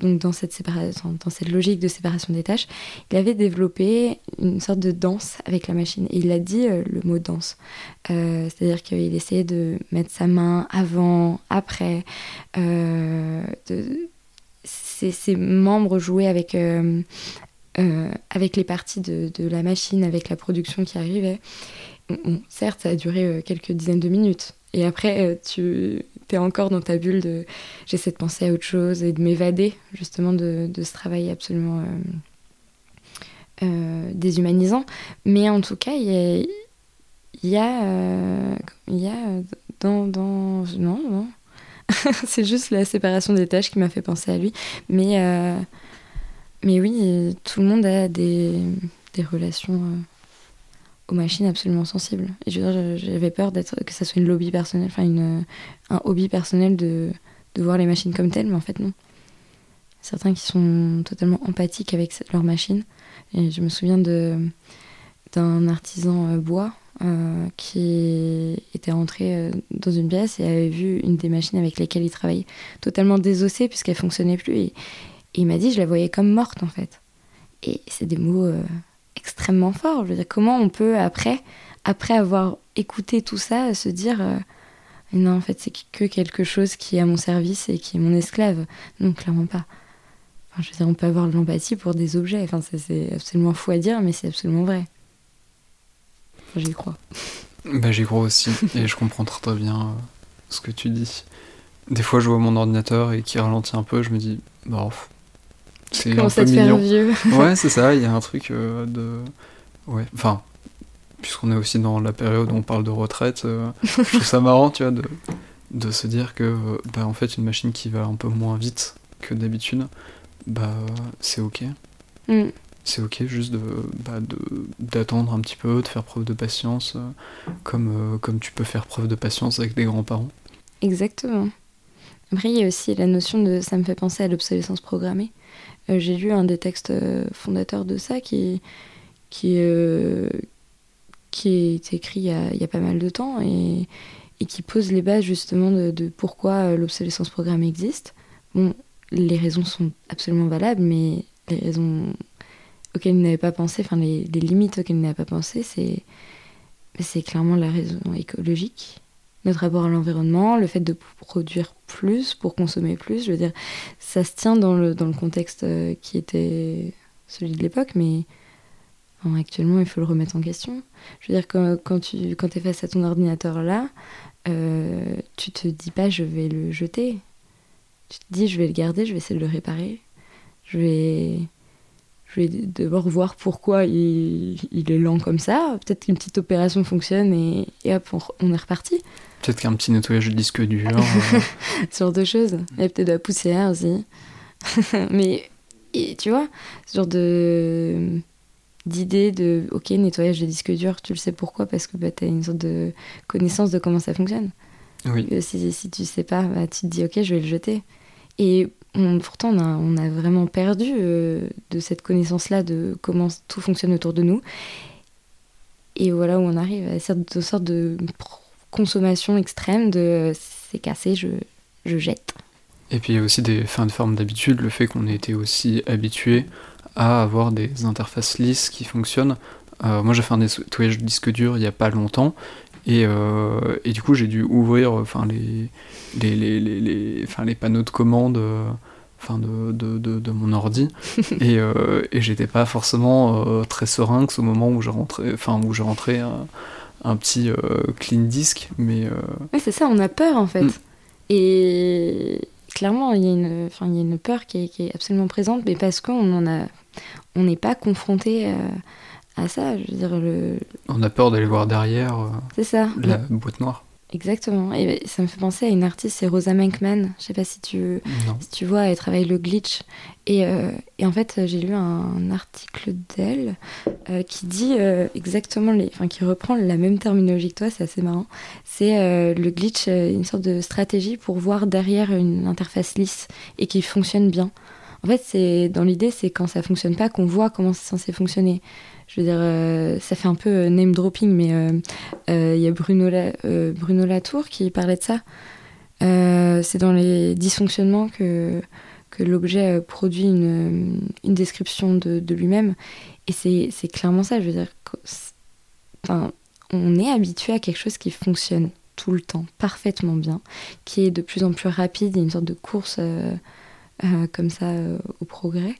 donc dans cette, logique de séparation des tâches, il avait développé une sorte de danse avec la machine. Et il a dit euh, le mot danse. Euh, c'est-à-dire qu'il essayait de mettre sa main avant, après. de, ses, membres jouaient avec, avec les parties de, la machine, avec la production qui arrivait. certes, ça a duré quelques dizaines de minutes. Et après, tu encore dans ta bulle de j'essaie de penser à autre chose et de m'évader justement de, ce travail absolument euh, euh, déshumanisant. Mais en tout cas, il y a, y euh, y a dans, dans... Non, non. c'est juste la séparation des tâches qui m'a fait penser à lui. Mais, mais oui, tout le monde a des, des relations aux machines absolument sensibles. Et j'avais peur d'être que ça soit une lobby personnelle, enfin une, un hobby personnel de, de voir les machines comme telles, mais en fait non. Certains qui sont totalement empathiques avec leurs machines. Et je me souviens de d'un artisan euh, bois euh, qui était rentré euh, dans une pièce et avait vu une des machines avec lesquelles il travaillait totalement désossée puisqu'elle fonctionnait plus. Et, il m'a dit, je la voyais comme morte en fait. Et c'est des mots extrêmement fort. Je veux dire, comment on peut, après, après avoir écouté tout ça, se dire euh, non, en fait, c'est que quelque chose qui est à mon service et qui est mon esclave. Non, clairement pas. Enfin, je veux dire, on peut avoir de l'empathie pour des objets. Enfin, c'est absolument fou à dire, mais c'est absolument vrai. j'y crois. Bah, j'y crois aussi, et je comprends très, très bien euh, ce que tu dis. Des fois, je vois mon ordinateur et qui ralentit un peu, je me dis, bah, C'est un peu mignon. vieux. ouais, c'est ça, il y a un truc de. Ouais, enfin, puisqu'on est aussi dans la période où on parle de retraite, je trouve ça marrant, tu vois, de, de se dire que, bah, en fait, une machine qui va un peu moins vite que d'habitude, bah, c'est ok. Mm. C'est ok juste de, bah, d'attendre un petit peu, de faire preuve de patience, comme, comme tu peux faire preuve de patience avec des grands-parents. Exactement. Après, il y a aussi la notion de. Ça me fait penser à l'obsolescence programmée. Euh, j'ai lu un des textes euh, fondateurs de ça qui, qui, euh, qui est écrit il y, a, pas mal de temps et, qui pose les bases justement de, pourquoi l'obsolescence programmée existe. Bon, les raisons sont absolument valables, mais les raisons auxquelles il n'avait pas pensé, enfin les, limites auxquelles il n'avait pas pensé, c'est clairement la raison écologique notre rapport à l'environnement, le fait de produire plus pour consommer plus. Je veux dire, ça se tient dans le, dans le contexte euh, qui était celui de l'époque, mais actuellement, il faut le remettre en question. Je veux dire, quand, quand tu es face à ton ordinateur là, euh, tu te dis pas je vais le jeter. Tu te dis je vais le garder, je vais essayer de le réparer. Je vais je vais d'abord voir pourquoi il, il, est lent comme ça. Peut-être qu'une petite opération fonctionne et, et hop, on, est reparti. Peut-être qu'un petit nettoyage de disque dur. euh... Ce genre de choses. A peut-être de la poussière aussi. Mais et, tu vois, ce genre de d'idée de ok nettoyage de disque dur tu le sais pourquoi? Parce que bah, tu as une sorte de connaissance de comment ça fonctionne oui. Euh, si, si tu sais pas bah, tu te dis ok je vais le jeter et pourtant, on a, on a, vraiment perdu euh, de cette connaissance-là de comment tout fonctionne autour de nous. Et voilà où on arrive à cette sorte de consommation extrême de c'est cassé, je, je, jette. Et puis il y a aussi des fins de forme d'habitude, le fait qu'on ait été aussi habitué à avoir des interfaces lisses qui fonctionnent. Euh, moi j'ai fait un nettoyage de disque dur il n'y a pas longtemps et, euh, et, du coup, j'ai dû ouvrir enfin, les, les, les, les, enfin, les panneaux de commande euh, enfin, de, de, de, de, mon ordi. et, et j'étais pas forcément très serein au moment où j'ai rentré, enfin, où j'ai rentré un, petit clean disk. Mais, ouais, c'est ça, on a peur en fait. Mm. Et clairement, il y, a une, enfin, il y a une peur qui est, qui est absolument présente, mais parce qu'on en a, on n'est pas confronté à ça. Je veux dire, le... On a peur d'aller voir derrière euh, c'est ça. la boîte noire. Exactement. Et ça me fait penser à une artiste, c'est Rosa Menkman. Je sais pas si tu, si tu vois, elle travaille le glitch. Et, euh, et en fait, j'ai lu un, article d'elle euh, qui dit exactement, les, enfin, qui reprend la même terminologie que toi, c'est assez marrant. C'est le glitch, une sorte de stratégie pour voir derrière une interface lisse et qui fonctionne bien. En fait, c'est dans l'idée, c'est quand ça fonctionne pas qu'on voit comment c'est censé fonctionner. Je veux dire, euh, ça fait un peu euh, name dropping, mais euh, il y a Bruno, Bruno Latour qui parlait de ça. c'est dans les dysfonctionnements que, que l'objet produit une, une, description de, lui-même. Et c'est clairement ça, je veux dire. Enfin, on est habitué à quelque chose qui fonctionne tout le temps parfaitement bien, qui est de plus en plus rapide, il y a une sorte de course comme ça au progrès.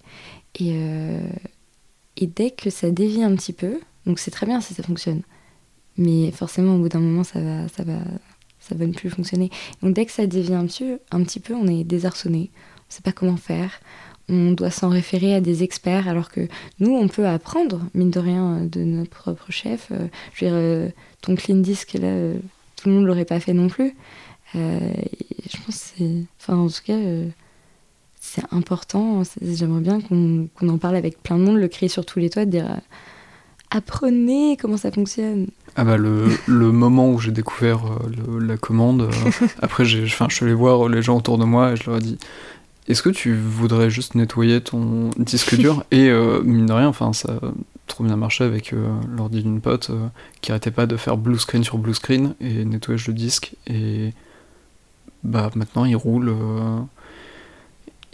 Et, et dès que ça dévie un petit peu, donc c'est très bien si ça fonctionne, mais forcément au bout d'un moment ça va, ça va, ça va ne plus fonctionner. Donc dès que ça dévie un petit, un petit peu, on est désarçonné, on ne sait pas comment faire, on doit s'en référer à des experts, alors que nous on peut apprendre, mine de rien, de notre propre chef. Euh, je veux dire, euh, ton clean disk là, euh, tout le monde l'aurait pas fait non plus. je pense que c'est, enfin en tout cas c'est important. J'aimerais bien qu'on en parle avec plein de monde, le crier sur tous les toits, de dire euh, apprenez comment ça fonctionne. Ah bah le, le moment où j'ai découvert euh, la commande, euh, après j'ai, je suis allé voir les gens autour de moi et je leur ai dit est-ce que tu voudrais juste nettoyer ton disque dur Et mine de rien, enfin ça a trop bien marché avec l'ordi d'une pote qui arrêtait pas de faire blue screen sur blue screen et nettoyage de disque et bah maintenant il roule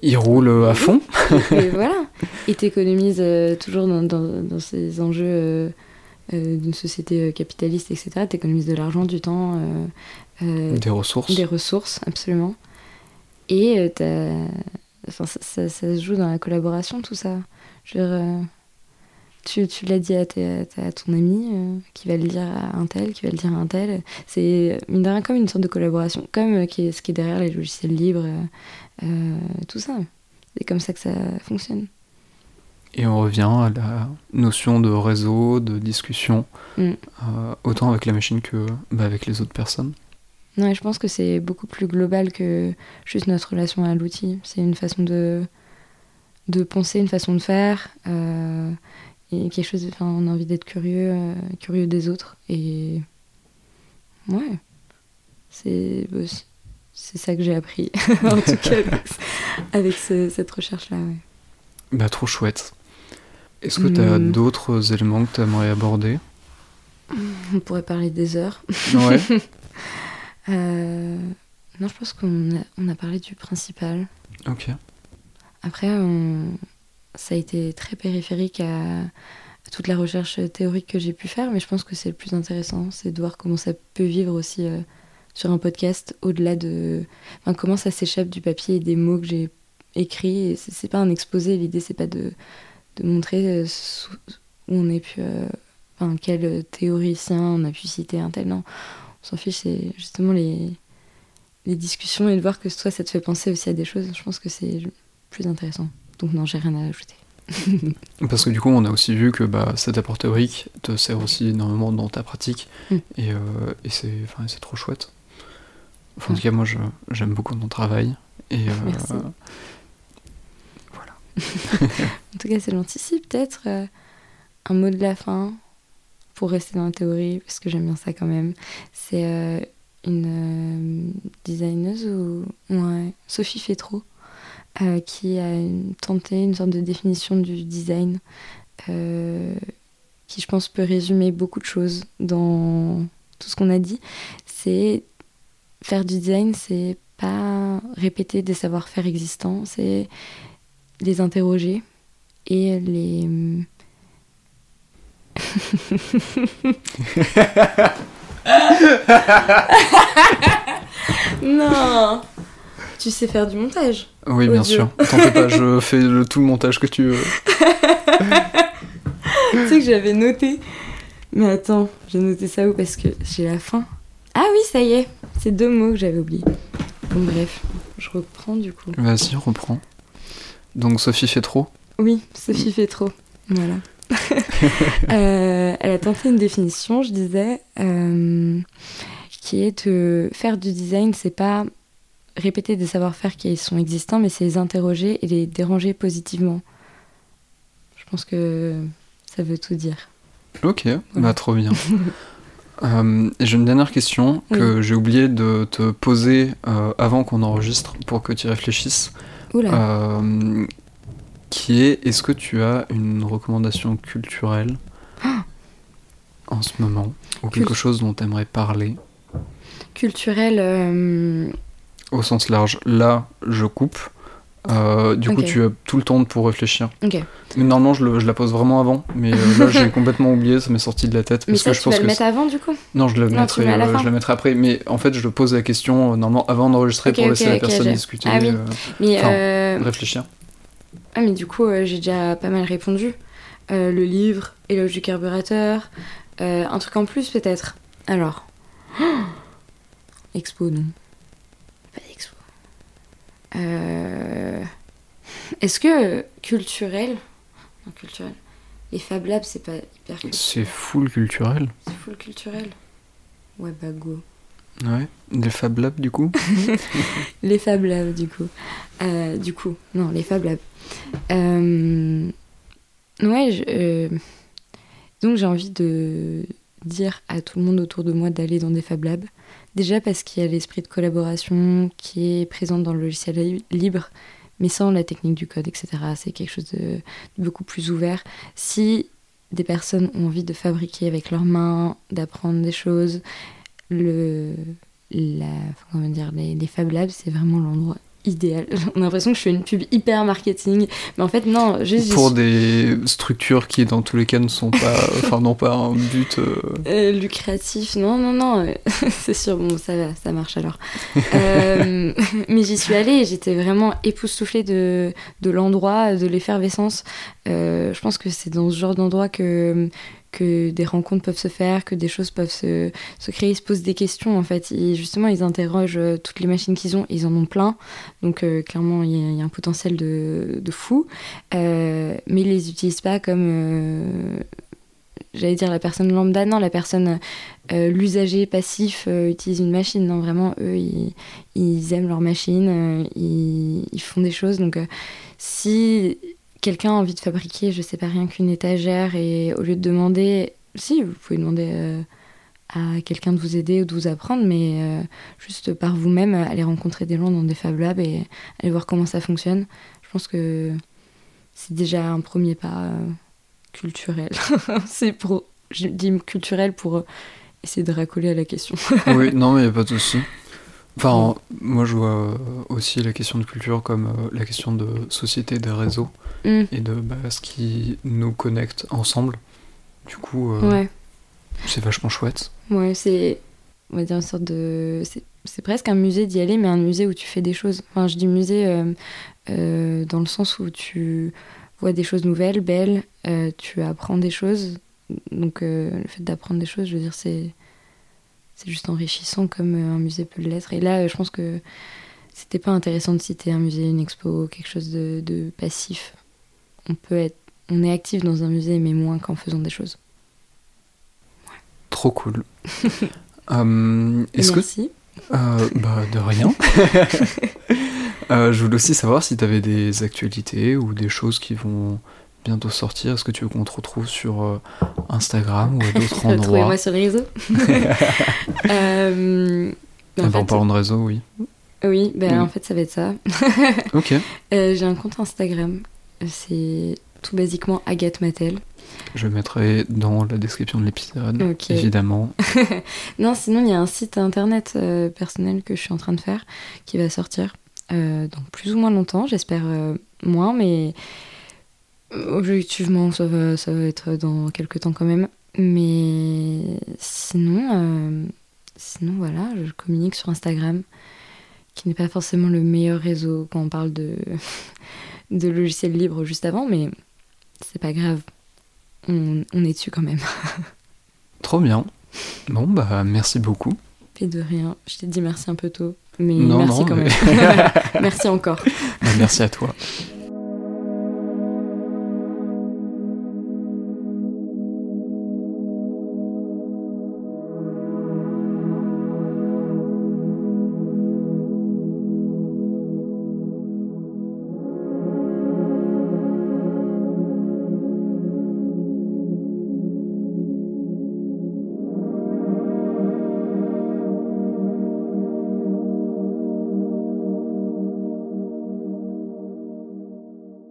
il roule à fond. et voilà. Et t'économises euh, toujours dans, dans, dans, ces enjeux euh, euh, d'une société capitaliste, etc. T'économises de l'argent, du temps. des ressources. Des ressources, absolument. Et enfin, ça, ça, ça, se joue dans la collaboration, tout ça. Je veux dire, tu, tu l'as dit à, à, ton ami euh, qui va le dire à un tel, qui va le dire à un tel. C'est mine de rien comme une sorte de collaboration, comme euh, qui est, ce qui est derrière les logiciels libres, euh, tout ça. c'est comme ça que ça fonctionne. Et on revient à la notion de réseau, de discussion, mm. euh, autant avec la machine que bah, avec les autres personnes. Non, je pense que c'est beaucoup plus global que juste notre relation à l'outil. C'est une façon de, de penser, une façon de faire. Euh, et quelque chose, enfin, on a envie d'être curieux, euh, curieux des autres. Et ouais, c'est c'est ça que j'ai appris, en tout cas, avec, cette recherche-là. Ouais. Bah, trop chouette. Est-ce que tu as hmm. d'autres éléments que tu aimerais aborder? On pourrait parler des heures. Ouais. Euh, non, je pense qu'on a, on a parlé du principal. Ok. Après, ça a été très périphérique à, toute la recherche théorique que j'ai pu faire, mais je pense que c'est le plus intéressant, c'est de voir comment ça peut vivre aussi euh, sur un podcast, au-delà de. Enfin, comment ça s'échappe du papier et des mots que j'ai écrits. C'est pas un exposé, l'idée c'est pas de, de montrer euh, où on est pu. Euh, enfin, quel théoricien on a pu citer un tel. Non, on s'en fiche, c'est justement les, les discussions et de voir que toi ça te fait penser aussi à des choses. Je pense que c'est plus intéressant. Donc, non, j'ai rien à ajouter. Parce que du coup, on a aussi vu que bah, cet apport théorique te sert aussi énormément dans ta pratique. Mm. Et, euh, et c'est trop chouette. En tout cas, moi, j'aime beaucoup ton travail. Et, Merci. en tout cas, c'est gentil. peut-être euh, un mot de la fin pour rester dans la théorie, parce que j'aime bien ça quand même. C'est euh, une euh, designeuse ou ouais, Sophie Fétro qui a tenté une sorte de définition du design qui, je pense, peut résumer beaucoup de choses dans tout ce qu'on a dit. C'est faire du design, c'est pas répéter des savoir-faire existants, c'est les interroger et les... non Tu sais faire du montage Oui, bien sûr. T'en fais pas, je fais le, tout le montage que tu veux. tu sais que j'avais noté. Mais attends, j'ai noté ça où? Parce que j'ai la fin. Ah oui, ça y est. C'est deux mots que j'avais oubliés. Bon, bref, je reprends du coup. Vas-y, reprends. Donc Sophie fait trop Oui, Sophie fait trop. Voilà. Euh, elle a tenté une définition, je disais, euh, qui est de faire du design, c'est pas répéter des savoir-faire qui sont existants, mais c'est les interroger et les déranger positivement. Je pense que ça veut tout dire. Ok, bah trop bien. Euh, j'ai une dernière question que j'ai oublié de te poser avant qu'on enregistre pour que tu réfléchisses. Euh, qui est est-ce que tu as une recommandation culturelle ah en ce moment ou quelque chose dont tu aimerais parler? Culturelle euh, Au sens large. Là, je coupe. Euh, du coup, tu as tout le temps pour réfléchir. normalement, je, le, je, la pose vraiment avant, mais là, j'ai complètement oublié, ça m'est sorti de la tête. Parce mais ça, que je tu vas le mettre avant, du coup Non, je, le mettrai, je la mettrai après. Mais en fait, je pose la question normalement avant d'enregistrer pour laisser la personne discuter. Ah, oui. mais réfléchir. Ah, mais du coup, euh, j'ai déjà pas mal répondu. Euh, le livre, Éloge du carburateur. Euh, un truc en plus, peut-être. Alors. expo, non. D'expo. Est-ce que culturel. Non, culturel. Les Fab Labs, c'est pas hyper culturel. C'est full culturel. C'est full culturel. Ouais, bah go. Ouais, les Fab Labs du coup Les Fab Labs du coup. Euh, du coup, non, les Fab Labs. Euh, ouais, euh, donc j'ai envie de dire à tout le monde autour de moi d'aller dans des Fab Labs. Déjà parce qu'il y a l'esprit de collaboration qui est présent dans le logiciel libre, mais sans la technique du code, etc. C'est quelque chose de beaucoup plus ouvert. Si des personnes ont envie de fabriquer avec leurs mains, d'apprendre des choses, le, la, comment dire, les, les Fab Labs, c'est vraiment l'endroit idéal. On a l'impression que je fais une pub hyper marketing, mais en fait non. Juste, Pour des structures qui dans tous les cas ne sont pas, enfin n'ont pas un but euh, euh, lucratif. Non non non, c'est sûr. Bon ça va, ça marche alors. Euh, mais j'y suis allée, et j'étais vraiment époustouflée de de l'endroit, de l'effervescence. je pense que c'est dans ce genre d'endroit que que des rencontres peuvent se faire, que des choses peuvent se, se créer, ils se posent des questions en fait. Justement, ils interrogent euh, toutes les machines qu'ils ont, ils en ont plein. Donc euh, clairement, il y, a un potentiel de, de fou. mais ils les utilisent pas comme j'allais dire la personne lambda, non, la personne, euh, l'usager passif euh, utilise une machine. Non, vraiment, eux, ils, aiment leur machine, euh, ils, font des choses. Donc, si quelqu'un a envie de fabriquer, je sais pas, rien qu'une étagère, et au lieu de demander, si, vous pouvez demander à quelqu'un de vous aider ou de vous apprendre, mais juste par vous-même, aller rencontrer des gens dans des Fab Labs et aller voir comment ça fonctionne. Je pense que c'est déjà un premier pas culturel. c'est pour. Je dis culturel pour essayer de racoler à la question. oui, non, mais pas de souci. Enfin, moi je vois aussi la question de culture comme euh, la question de société des réseaux mm. et de bah, ce qui nous connecte ensemble. Du coup, euh, c'est vachement chouette. Ouais, c'est. On va dire une sorte de. C'est presque un musée d'y aller, mais un musée où tu fais des choses. Enfin, je dis musée euh, dans le sens où tu vois des choses nouvelles, belles, euh, tu apprends des choses. Donc euh, le fait d'apprendre des choses, je veux dire, c'est c'est juste enrichissant comme euh, un musée peut l'être. Et là, je pense que c'était pas intéressant de citer un musée, une expo, quelque chose de, de, passif. On peut être, on est actif dans un musée, mais moins qu'en faisant des choses. Trop cool. est-ce Merci. Que, bah, de rien. Euh, je voulais aussi savoir si tu avais des actualités ou des choses qui vont bientôt sortir. Est-ce que tu veux qu'on te retrouve sur euh, Instagram ou à d'autres endroits Retrouvez-moi sur les réseaux. euh, en, en parlant de réseau, oui. Oui, ben, en fait, ça va être ça. ok. Euh, j'ai un compte Instagram. C'est tout basiquement Agathe Mattel. Je mettrai dans la description de l'épisode, évidemment. non, sinon, il y a un site internet personnel que je suis en train de faire qui va sortir. Euh, donc plus ou moins longtemps, j'espère euh, moins, mais objectivement ça va, ça va être dans quelques temps quand même. Mais sinon, euh, sinon voilà, je communique sur Instagram, qui n'est pas forcément le meilleur réseau quand on parle de, de logiciels libres juste avant, mais c'est pas grave, on, on est dessus quand même. Trop bien. Bon, bah merci beaucoup. Et de rien, je t'ai dit merci un peu tôt. Mais merci quand même. merci encore. Bah, merci à toi.